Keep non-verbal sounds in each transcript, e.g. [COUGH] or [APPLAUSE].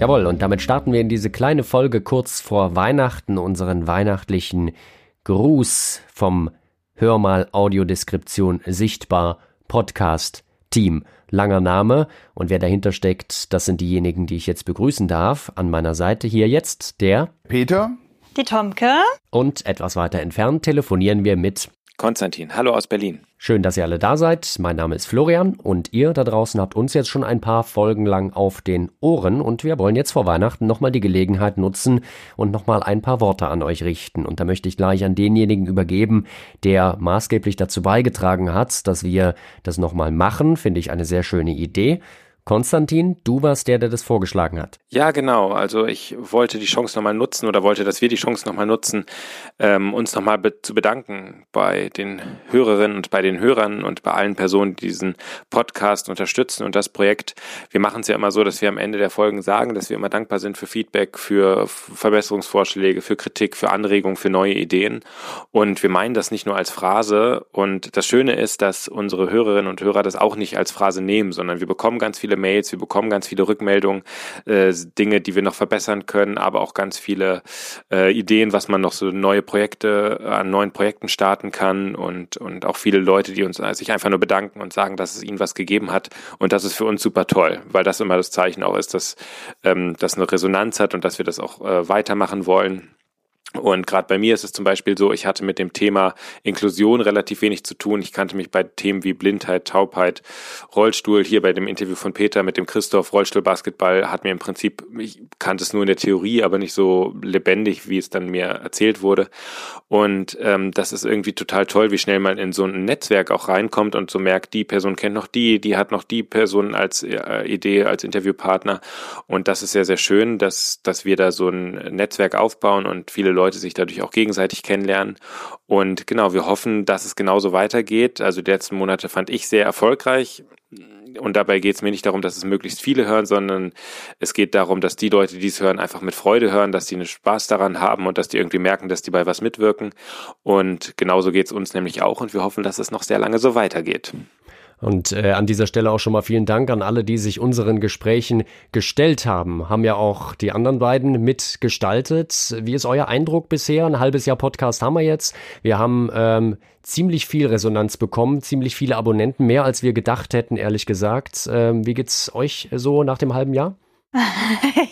Jawohl, und damit starten wir in diese kleine Folge kurz vor Weihnachten, unseren weihnachtlichen Gruß vom Hör mal Audiodeskription sichtbar Podcast Team. Langer Name und wer dahinter steckt, das sind diejenigen, die ich jetzt begrüßen darf. An meiner Seite hier jetzt der Peter, die Tomke und etwas weiter entfernt telefonieren wir mit Konstantin. Hallo aus Berlin. Schön, dass ihr alle da seid. Mein Name ist Florian und ihr da draußen habt uns jetzt schon ein paar Folgen lang auf den Ohren und wir wollen jetzt vor Weihnachten nochmal die Gelegenheit nutzen und nochmal ein paar Worte an euch richten. Und da möchte ich gleich an denjenigen übergeben, der maßgeblich dazu beigetragen hat, dass wir das nochmal machen. Finde ich eine sehr schöne Idee. Konstantin, du warst der, der das vorgeschlagen hat. Ja, genau. Also ich wollte die Chance nochmal nutzen oder wollte, dass wir die Chance nochmal nutzen, ähm, uns nochmal be zu bedanken bei den Hörerinnen und bei den Hörern und bei allen Personen, die diesen Podcast unterstützen und das Projekt. Wir machen es ja immer so, dass wir am Ende der Folgen sagen, dass wir immer dankbar sind für Feedback, für Verbesserungsvorschläge, für Kritik, für Anregungen, für neue Ideen. Und wir meinen das nicht nur als Phrase. Und das Schöne ist, dass unsere Hörerinnen und Hörer das auch nicht als Phrase nehmen, sondern wir bekommen ganz viele Mails, wir bekommen ganz viele Rückmeldungen, äh, Dinge, die wir noch verbessern können, aber auch ganz viele äh, Ideen, was man noch so neue Projekte, an neuen Projekten starten kann und, und auch viele Leute, die uns äh, sich einfach nur bedanken und sagen, dass es ihnen was gegeben hat. Und das ist für uns super toll, weil das immer das Zeichen auch ist, dass ähm, das eine Resonanz hat und dass wir das auch äh, weitermachen wollen. Und gerade bei mir ist es zum Beispiel so, ich hatte mit dem Thema Inklusion relativ wenig zu tun. Ich kannte mich bei Themen wie Blindheit, Taubheit, Rollstuhl, hier bei dem Interview von Peter mit dem Christoph, Rollstuhlbasketball, hat mir im Prinzip, ich kannte es nur in der Theorie, aber nicht so lebendig, wie es dann mir erzählt wurde. Und ähm, das ist irgendwie total toll, wie schnell man in so ein Netzwerk auch reinkommt und so merkt, die Person kennt noch die, die hat noch die Person als äh, Idee, als Interviewpartner. Und das ist sehr, sehr schön, dass, dass wir da so ein Netzwerk aufbauen und viele Leute sich dadurch auch gegenseitig kennenlernen. Und genau, wir hoffen, dass es genauso weitergeht. Also die letzten Monate fand ich sehr erfolgreich. Und dabei geht es mir nicht darum, dass es möglichst viele hören, sondern es geht darum, dass die Leute, die es hören, einfach mit Freude hören, dass die einen Spaß daran haben und dass die irgendwie merken, dass die bei was mitwirken. Und genauso geht es uns nämlich auch und wir hoffen, dass es noch sehr lange so weitergeht. Und äh, an dieser Stelle auch schon mal vielen Dank an alle, die sich unseren Gesprächen gestellt haben. Haben ja auch die anderen beiden mitgestaltet. Wie ist euer Eindruck bisher? Ein halbes Jahr Podcast haben wir jetzt. Wir haben ähm, ziemlich viel Resonanz bekommen, ziemlich viele Abonnenten, mehr als wir gedacht hätten, ehrlich gesagt. Ähm, wie geht's euch so nach dem halben Jahr? [LAUGHS]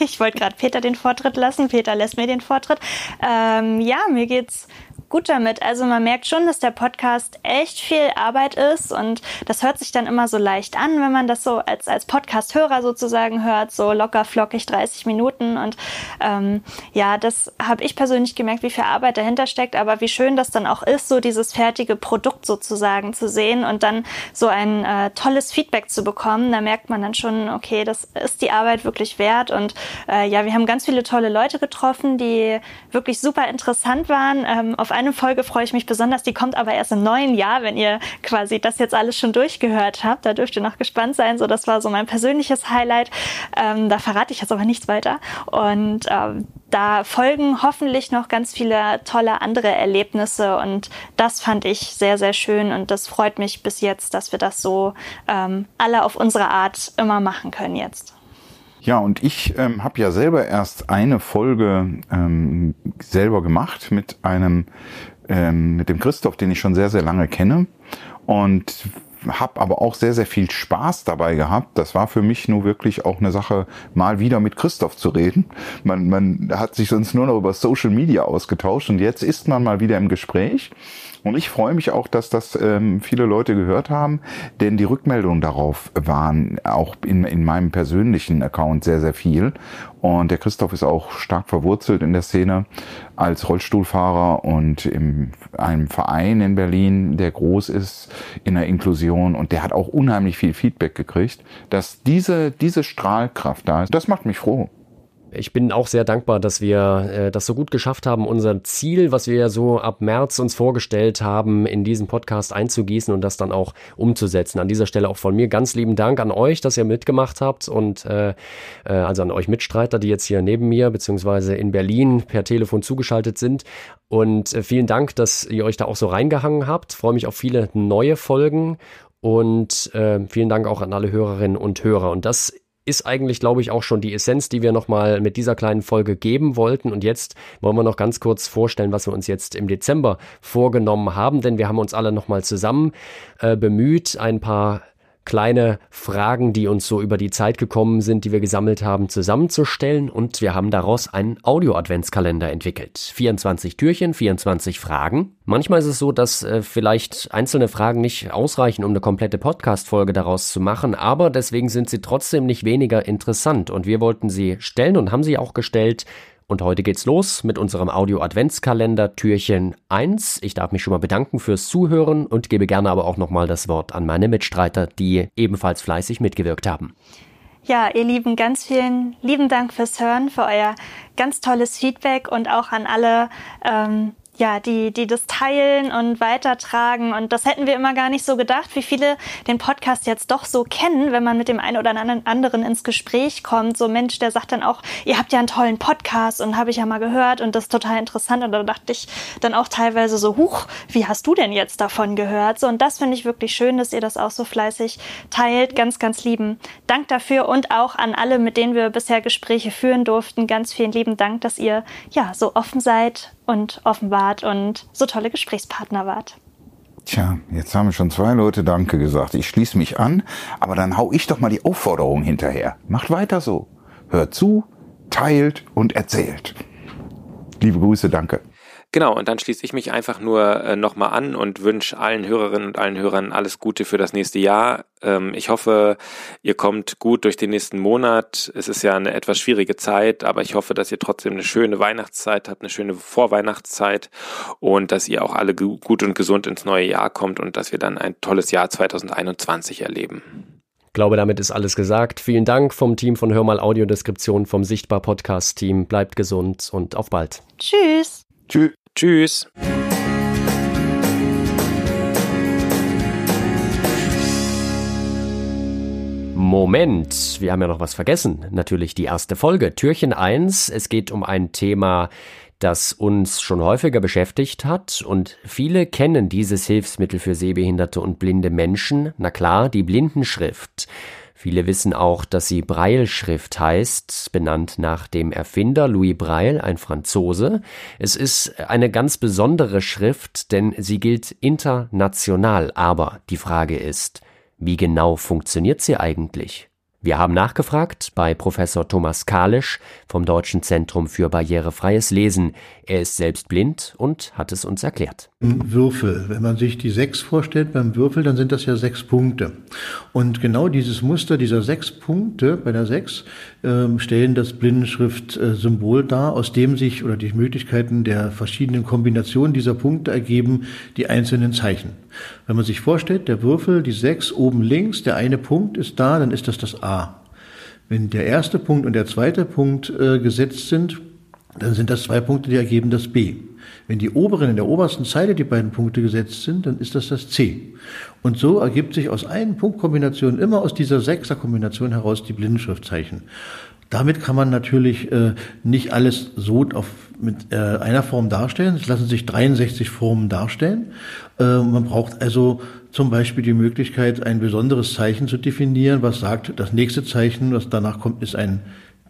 ich wollte gerade Peter den Vortritt lassen. Peter lässt mir den Vortritt. Ähm, ja, mir geht's gut damit. Also man merkt schon, dass der Podcast echt viel Arbeit ist und das hört sich dann immer so leicht an, wenn man das so als, als Podcast-Hörer sozusagen hört, so locker flockig 30 Minuten und ähm, ja, das habe ich persönlich gemerkt, wie viel Arbeit dahinter steckt, aber wie schön das dann auch ist, so dieses fertige Produkt sozusagen zu sehen und dann so ein äh, tolles Feedback zu bekommen. Da merkt man dann schon, okay, das ist die Arbeit wirklich wert und äh, ja, wir haben ganz viele tolle Leute getroffen, die wirklich super interessant waren. Ähm, auf eine Folge freue ich mich besonders. Die kommt aber erst im neuen Jahr, wenn ihr quasi das jetzt alles schon durchgehört habt. Da dürft ihr noch gespannt sein. So, das war so mein persönliches Highlight. Ähm, da verrate ich jetzt aber nichts weiter. Und ähm, da folgen hoffentlich noch ganz viele tolle andere Erlebnisse und das fand ich sehr, sehr schön und das freut mich bis jetzt, dass wir das so ähm, alle auf unsere Art immer machen können jetzt. Ja, und ich ähm, habe ja selber erst eine Folge ähm, selber gemacht mit einem, ähm, mit dem Christoph, den ich schon sehr, sehr lange kenne. Und habe aber auch sehr, sehr viel Spaß dabei gehabt. Das war für mich nur wirklich auch eine Sache, mal wieder mit Christoph zu reden. Man, man hat sich sonst nur noch über Social Media ausgetauscht und jetzt ist man mal wieder im Gespräch. Und ich freue mich auch, dass das ähm, viele Leute gehört haben, denn die Rückmeldungen darauf waren auch in, in meinem persönlichen Account sehr, sehr viel. Und der Christoph ist auch stark verwurzelt in der Szene als Rollstuhlfahrer und in einem Verein in Berlin, der groß ist in der Inklusion. Und der hat auch unheimlich viel Feedback gekriegt, dass diese, diese Strahlkraft da ist. Das macht mich froh. Ich bin auch sehr dankbar, dass wir äh, das so gut geschafft haben, unser Ziel, was wir ja so ab März uns vorgestellt haben, in diesen Podcast einzugießen und das dann auch umzusetzen. An dieser Stelle auch von mir ganz lieben Dank an euch, dass ihr mitgemacht habt und äh, äh, also an euch Mitstreiter, die jetzt hier neben mir beziehungsweise in Berlin per Telefon zugeschaltet sind. Und äh, vielen Dank, dass ihr euch da auch so reingehangen habt. Freue mich auf viele neue Folgen und äh, vielen Dank auch an alle Hörerinnen und Hörer. Und das ist eigentlich, glaube ich, auch schon die Essenz, die wir nochmal mit dieser kleinen Folge geben wollten. Und jetzt wollen wir noch ganz kurz vorstellen, was wir uns jetzt im Dezember vorgenommen haben, denn wir haben uns alle nochmal zusammen äh, bemüht, ein paar kleine Fragen, die uns so über die Zeit gekommen sind, die wir gesammelt haben, zusammenzustellen und wir haben daraus einen Audio-Adventskalender entwickelt. 24 Türchen, 24 Fragen. Manchmal ist es so, dass äh, vielleicht einzelne Fragen nicht ausreichen, um eine komplette Podcast-Folge daraus zu machen, aber deswegen sind sie trotzdem nicht weniger interessant und wir wollten sie stellen und haben sie auch gestellt und heute geht's los mit unserem Audio-Adventskalender Türchen 1. Ich darf mich schon mal bedanken fürs Zuhören und gebe gerne aber auch nochmal das Wort an meine Mitstreiter, die ebenfalls fleißig mitgewirkt haben. Ja, ihr Lieben, ganz vielen lieben Dank fürs Hören, für euer ganz tolles Feedback und auch an alle ähm, ja, die, die das teilen und weitertragen. Und das hätten wir immer gar nicht so gedacht, wie viele den Podcast jetzt doch so kennen, wenn man mit dem einen oder anderen ins Gespräch kommt. So Mensch, der sagt dann auch, ihr habt ja einen tollen Podcast und habe ich ja mal gehört und das ist total interessant. Und da dachte ich dann auch teilweise so, huch, wie hast du denn jetzt davon gehört? So, und das finde ich wirklich schön, dass ihr das auch so fleißig teilt. Ganz, ganz lieben Dank dafür und auch an alle, mit denen wir bisher Gespräche führen durften. Ganz vielen lieben Dank, dass ihr ja so offen seid und offen wart und so tolle Gesprächspartner wart. Tja, jetzt haben schon zwei Leute Danke gesagt. Ich schließe mich an, aber dann hau ich doch mal die Aufforderung hinterher. Macht weiter so. Hört zu, teilt und erzählt. Liebe Grüße, danke. Genau, und dann schließe ich mich einfach nur äh, nochmal an und wünsche allen Hörerinnen und allen Hörern alles Gute für das nächste Jahr. Ähm, ich hoffe, ihr kommt gut durch den nächsten Monat. Es ist ja eine etwas schwierige Zeit, aber ich hoffe, dass ihr trotzdem eine schöne Weihnachtszeit habt, eine schöne Vorweihnachtszeit und dass ihr auch alle gut und gesund ins neue Jahr kommt und dass wir dann ein tolles Jahr 2021 erleben. Ich glaube, damit ist alles gesagt. Vielen Dank vom Team von Hörmal Audiodeskription, vom Sichtbar Podcast Team. Bleibt gesund und auf bald. Tschüss. Tschüss. Tschüss. Moment, wir haben ja noch was vergessen. Natürlich die erste Folge, Türchen 1. Es geht um ein Thema, das uns schon häufiger beschäftigt hat und viele kennen dieses Hilfsmittel für sehbehinderte und blinde Menschen. Na klar, die Blindenschrift. Viele wissen auch, dass sie Breilschrift heißt, benannt nach dem Erfinder Louis Braille, ein Franzose. Es ist eine ganz besondere Schrift, denn sie gilt international. Aber die Frage ist, wie genau funktioniert sie eigentlich? Wir haben nachgefragt bei Professor Thomas Kalisch vom Deutschen Zentrum für barrierefreies Lesen. Er ist selbst blind und hat es uns erklärt. Würfel. Wenn man sich die sechs vorstellt beim Würfel, dann sind das ja sechs Punkte. Und genau dieses Muster dieser sechs Punkte bei der sechs äh, stellen das Blindenschrift-Symbol dar, aus dem sich oder die Möglichkeiten der verschiedenen Kombinationen dieser Punkte ergeben die einzelnen Zeichen. Wenn man sich vorstellt, der Würfel, die sechs oben links, der eine Punkt ist da, dann ist das das A. Wenn der erste Punkt und der zweite Punkt äh, gesetzt sind, dann sind das zwei Punkte, die ergeben das B. Wenn die oberen in der obersten Zeile die beiden Punkte gesetzt sind, dann ist das das C. Und so ergibt sich aus einen Punktkombination immer aus dieser Sechser-Kombination heraus die Blindenschriftzeichen. Damit kann man natürlich äh, nicht alles so auf, mit äh, einer Form darstellen. Es lassen sich 63 Formen darstellen. Äh, man braucht also zum Beispiel die Möglichkeit, ein besonderes Zeichen zu definieren, was sagt, das nächste Zeichen, was danach kommt, ist ein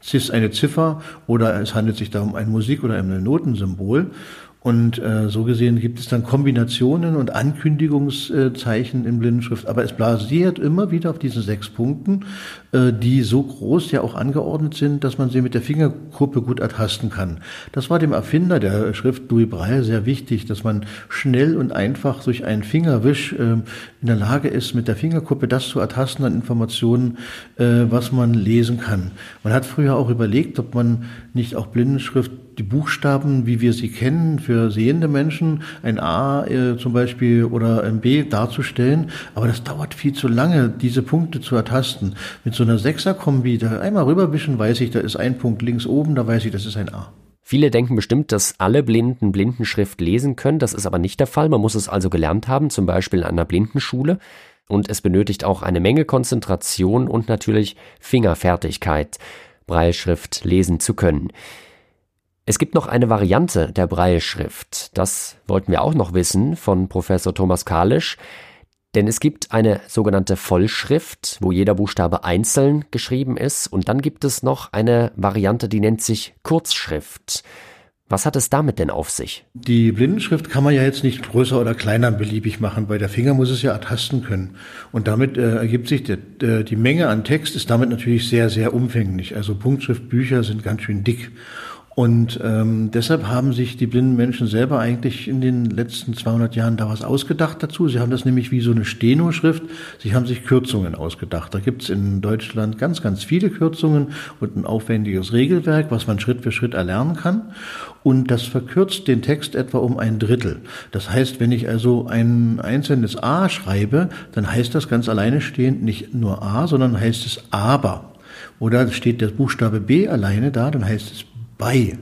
ist eine Ziffer oder es handelt sich da um ein Musik- oder ein Notensymbol. Und äh, so gesehen gibt es dann Kombinationen und Ankündigungszeichen in Blindenschrift, aber es basiert immer wieder auf diesen sechs Punkten, äh, die so groß ja auch angeordnet sind, dass man sie mit der Fingerkuppe gut ertasten kann. Das war dem Erfinder der Schrift Louis Braille sehr wichtig, dass man schnell und einfach durch einen Fingerwisch äh, in der Lage ist, mit der Fingerkuppe das zu ertasten an Informationen, äh, was man lesen kann. Man hat früher auch überlegt, ob man nicht auch Blindenschrift die Buchstaben, wie wir sie kennen, für sehende Menschen, ein A äh, zum Beispiel oder ein B darzustellen. Aber das dauert viel zu lange, diese Punkte zu ertasten. Mit so einer Sechser-Kombi, da einmal rüberwischen, weiß ich, da ist ein Punkt links oben, da weiß ich, das ist ein A. Viele denken bestimmt, dass alle Blinden Blindenschrift lesen können. Das ist aber nicht der Fall. Man muss es also gelernt haben, zum Beispiel in einer Blindenschule. Und es benötigt auch eine Menge Konzentration und natürlich Fingerfertigkeit, Breilschrift lesen zu können. Es gibt noch eine Variante der Breilschrift. Das wollten wir auch noch wissen von Professor Thomas Kalisch. Denn es gibt eine sogenannte Vollschrift, wo jeder Buchstabe einzeln geschrieben ist. Und dann gibt es noch eine Variante, die nennt sich Kurzschrift. Was hat es damit denn auf sich? Die Blindenschrift kann man ja jetzt nicht größer oder kleiner beliebig machen. Bei der Finger muss es ja ertasten können. Und damit äh, ergibt sich, der, äh, die Menge an Text ist damit natürlich sehr, sehr umfänglich. Also Punktschriftbücher sind ganz schön dick. Und ähm, deshalb haben sich die blinden Menschen selber eigentlich in den letzten 200 Jahren da was ausgedacht dazu. Sie haben das nämlich wie so eine Steno-Schrift. Sie haben sich Kürzungen ausgedacht. Da gibt's in Deutschland ganz, ganz viele Kürzungen und ein aufwendiges Regelwerk, was man Schritt für Schritt erlernen kann. Und das verkürzt den Text etwa um ein Drittel. Das heißt, wenn ich also ein einzelnes A schreibe, dann heißt das ganz alleine stehend nicht nur A, sondern heißt es aber. Oder steht der Buchstabe B alleine da, dann heißt es bei.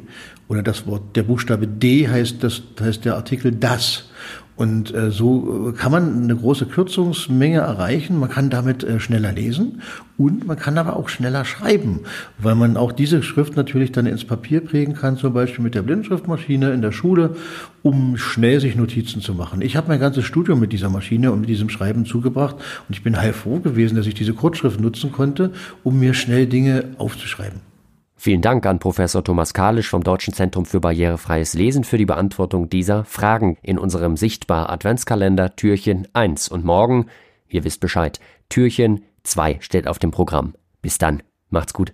Oder das Wort, der Buchstabe D heißt, das heißt der Artikel das. Und äh, so kann man eine große Kürzungsmenge erreichen. Man kann damit äh, schneller lesen und man kann aber auch schneller schreiben, weil man auch diese Schrift natürlich dann ins Papier prägen kann, zum Beispiel mit der Blindschriftmaschine in der Schule, um schnell sich Notizen zu machen. Ich habe mein ganzes Studium mit dieser Maschine und mit diesem Schreiben zugebracht und ich bin heilfroh gewesen, dass ich diese Kurzschrift nutzen konnte, um mir schnell Dinge aufzuschreiben. Vielen Dank an Professor Thomas Kalisch vom Deutschen Zentrum für barrierefreies Lesen für die Beantwortung dieser Fragen in unserem Sichtbar Adventskalender Türchen 1. Und morgen, ihr wisst Bescheid, Türchen 2 steht auf dem Programm. Bis dann, macht's gut.